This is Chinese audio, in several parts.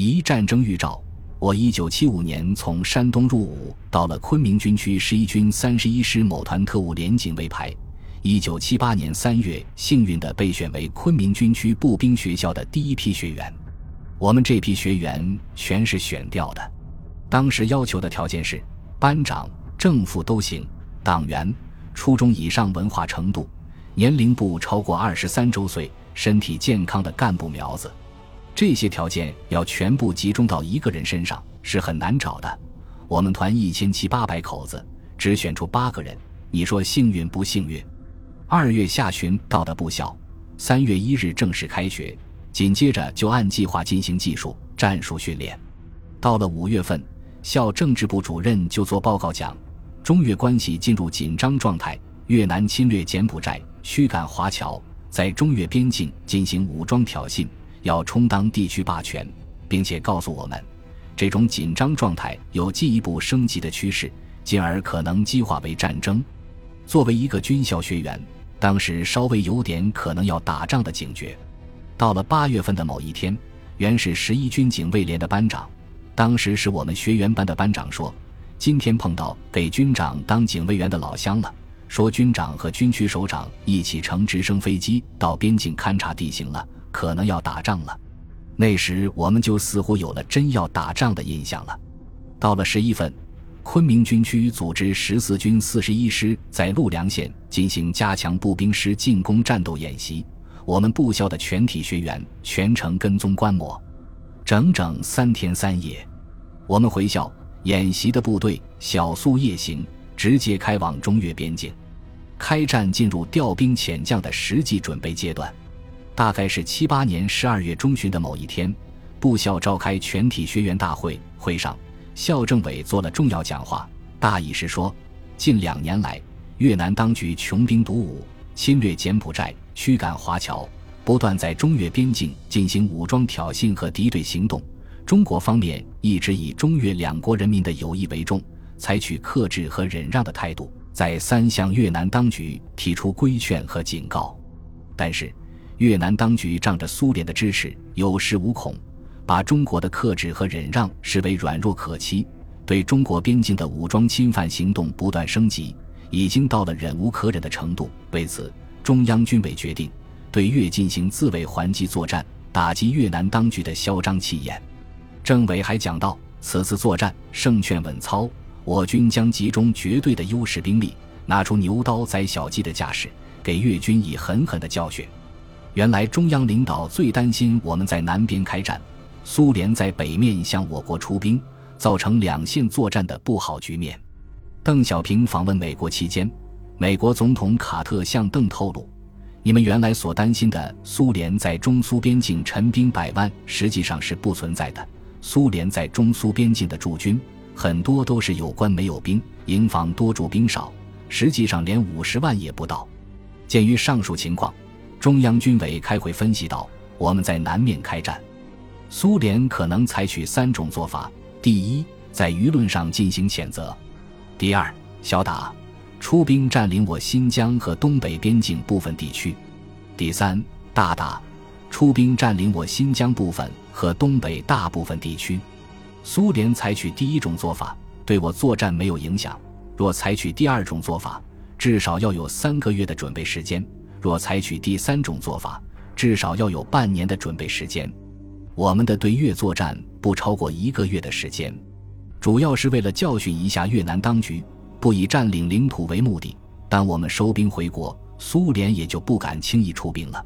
一战争预兆。我一九七五年从山东入伍，到了昆明军区十一军三十一师某团特务连警卫排。一九七八年三月，幸运地被选为昆明军区步兵学校的第一批学员。我们这批学员全是选调的，当时要求的条件是班长、正副都行，党员、初中以上文化程度，年龄不超过二十三周岁，身体健康的干部苗子。这些条件要全部集中到一个人身上是很难找的。我们团一千七八百口子，只选出八个人，你说幸运不幸运？二月下旬到的部校，三月一日正式开学，紧接着就按计划进行技术战术训练。到了五月份，校政治部主任就做报告讲，中越关系进入紧张状态，越南侵略柬埔寨，驱赶华侨，在中越边境进行武装挑衅。要充当地区霸权，并且告诉我们，这种紧张状态有进一步升级的趋势，进而可能激化为战争。作为一个军校学员，当时稍微有点可能要打仗的警觉。到了八月份的某一天，原是十一军警卫连的班长，当时是我们学员班的班长说：“今天碰到给军长当警卫员的老乡了，说军长和军区首长一起乘直升飞机到边境勘察地形了。”可能要打仗了，那时我们就似乎有了真要打仗的印象了。到了十一份，昆明军区组织十四军四十一师在陆良县进行加强步兵师进攻战斗演习，我们部校的全体学员全程跟踪观摩，整整三天三夜。我们回校演习的部队小宿夜行，直接开往中越边境，开战进入调兵遣将的实际准备阶段。大概是七八年十二月中旬的某一天，部校召开全体学员大会，会上校政委做了重要讲话，大意是说，近两年来，越南当局穷兵黩武，侵略柬埔寨，驱赶华侨，不断在中越边境进行武装挑衅和敌对行动。中国方面一直以中越两国人民的友谊为重，采取克制和忍让的态度，再三向越南当局提出规劝和警告，但是。越南当局仗着苏联的支持，有恃无恐，把中国的克制和忍让视为软弱可欺，对中国边境的武装侵犯行动不断升级，已经到了忍无可忍的程度。为此，中央军委决定对越进行自卫还击作战，打击越南当局的嚣张气焰。政委还讲到，此次作战胜券稳操，我军将集中绝对的优势兵力，拿出牛刀宰小鸡的架势，给越军以狠狠的教训。原来中央领导最担心我们在南边开战，苏联在北面向我国出兵，造成两线作战的不好局面。邓小平访问美国期间，美国总统卡特向邓透露：“你们原来所担心的苏联在中苏边境陈兵百万，实际上是不存在的。苏联在中苏边境的驻军，很多都是有官没有兵，营房多驻兵少，实际上连五十万也不到。鉴于上述情况。”中央军委开会分析到，我们在南面开战，苏联可能采取三种做法：第一，在舆论上进行谴责；第二，小打，出兵占领我新疆和东北边境部分地区；第三，大打，出兵占领我新疆部分和东北大部分地区。苏联采取第一种做法，对我作战没有影响；若采取第二种做法，至少要有三个月的准备时间。若采取第三种做法，至少要有半年的准备时间。我们的对越作战不超过一个月的时间，主要是为了教训一下越南当局，不以占领领土为目的。当我们收兵回国，苏联也就不敢轻易出兵了。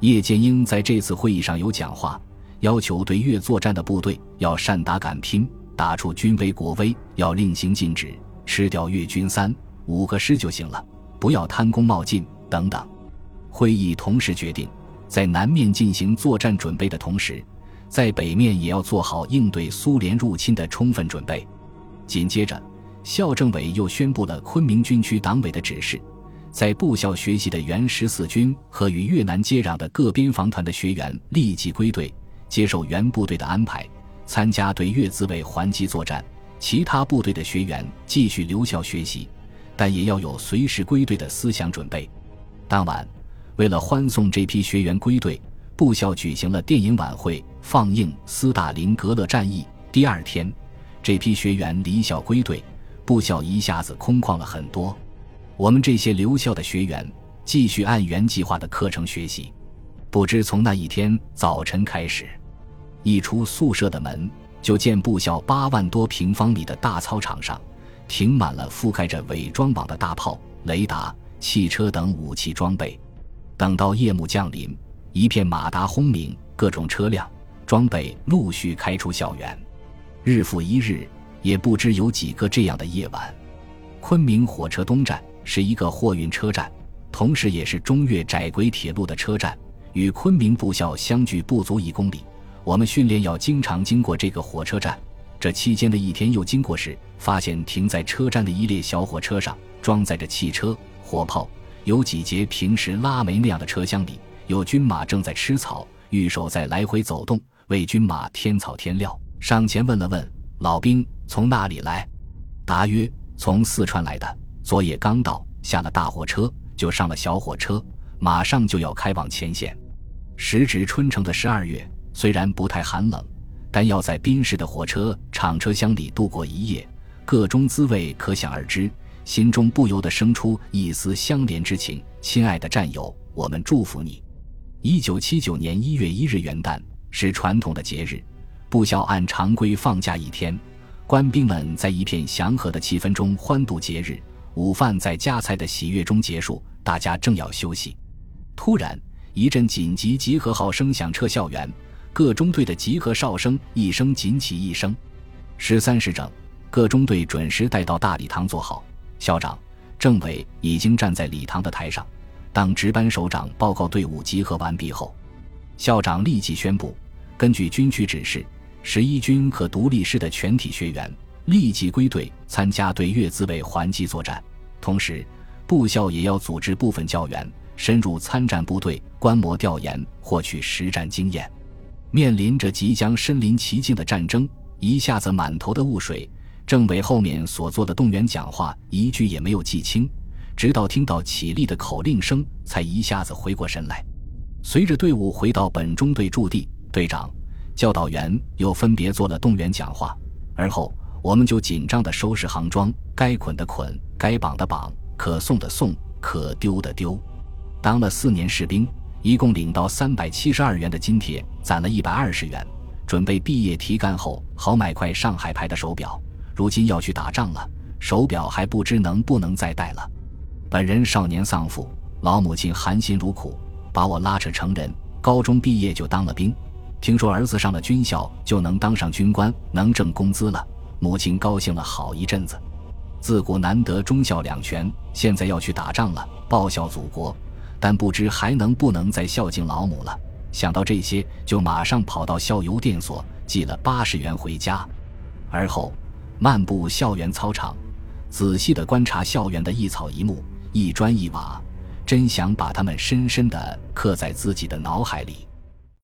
叶剑英在这次会议上有讲话，要求对越作战的部队要善打敢拼，打出军威国威，要令行禁止，吃掉越军三五个师就行了，不要贪功冒进等等。会议同时决定，在南面进行作战准备的同时，在北面也要做好应对苏联入侵的充分准备。紧接着，校政委又宣布了昆明军区党委的指示：在部校学习的原十四军和与越南接壤的各边防团的学员立即归队，接受原部队的安排，参加对越自卫还击作战；其他部队的学员继续留校学习，但也要有随时归队的思想准备。当晚。为了欢送这批学员归队，部校举行了电影晚会，放映斯大林格勒战役。第二天，这批学员离校归队，部校一下子空旷了很多。我们这些留校的学员继续按原计划的课程学习。不知从那一天早晨开始，一出宿舍的门，就见部校八万多平方米的大操场上，停满了覆盖着伪装网的大炮、雷达、汽车等武器装备。等到夜幕降临。一片马达轰鸣，各种车辆装备陆续开出校园，日复一日，也不知有几个这样的夜晚。昆明火车东站是一个货运车站，同时也是中越窄轨铁路的车站，与昆明部校相距不足一公里。我们训练要经常经过这个火车站，这期间的一天又经过时，发现停在车站的一列小火车上装载着汽车、火炮，有几节平时拉煤那样的车厢里。有军马正在吃草，御手在来回走动，为军马添草添料。上前问了问老兵从哪里来，答曰从四川来的。昨夜刚到，下了大火车，就上了小火车，马上就要开往前线。时值春城的十二月，虽然不太寒冷，但要在宾士的火车厂车厢里度过一夜，个中滋味可想而知，心中不由得生出一丝相连之情。亲爱的战友，我们祝福你。一九七九年一月一日元旦是传统的节日，部校按常规放假一天，官兵们在一片祥和的气氛中欢度节日。午饭在夹菜的喜悦中结束，大家正要休息，突然一阵紧急集合号声响彻校园，各中队的集合哨声一声紧起一声。十三时整，各中队准时带到大礼堂坐好，校长、政委已经站在礼堂的台上。当值班首长报告队伍集合完毕后，校长立即宣布：根据军区指示，十一军和独立师的全体学员立即归队参加对越自卫还击作战。同时，部校也要组织部分教员深入参战部队观摩调研，获取实战经验。面临着即将身临其境的战争，一下子满头的雾水，政委后面所做的动员讲话一句也没有记清。直到听到起立的口令声，才一下子回过神来。随着队伍回到本中队驻地，队长、教导员又分别做了动员讲话。而后，我们就紧张地收拾行装，该捆的捆，该绑的绑，可送的送，可丢的丢。当了四年士兵，一共领到三百七十二元的津贴，攒了一百二十元，准备毕业提干后好买块上海牌的手表。如今要去打仗了，手表还不知能不能再戴了。本人少年丧父，老母亲含辛茹苦把我拉扯成人。高中毕业就当了兵，听说儿子上了军校就能当上军官，能挣工资了，母亲高兴了好一阵子。自古难得忠孝两全，现在要去打仗了，报效祖国，但不知还能不能再孝敬老母了。想到这些，就马上跑到校邮电所寄了八十元回家，而后漫步校园操场，仔细地观察校园的一草一木。一砖一瓦，真想把它们深深地刻在自己的脑海里。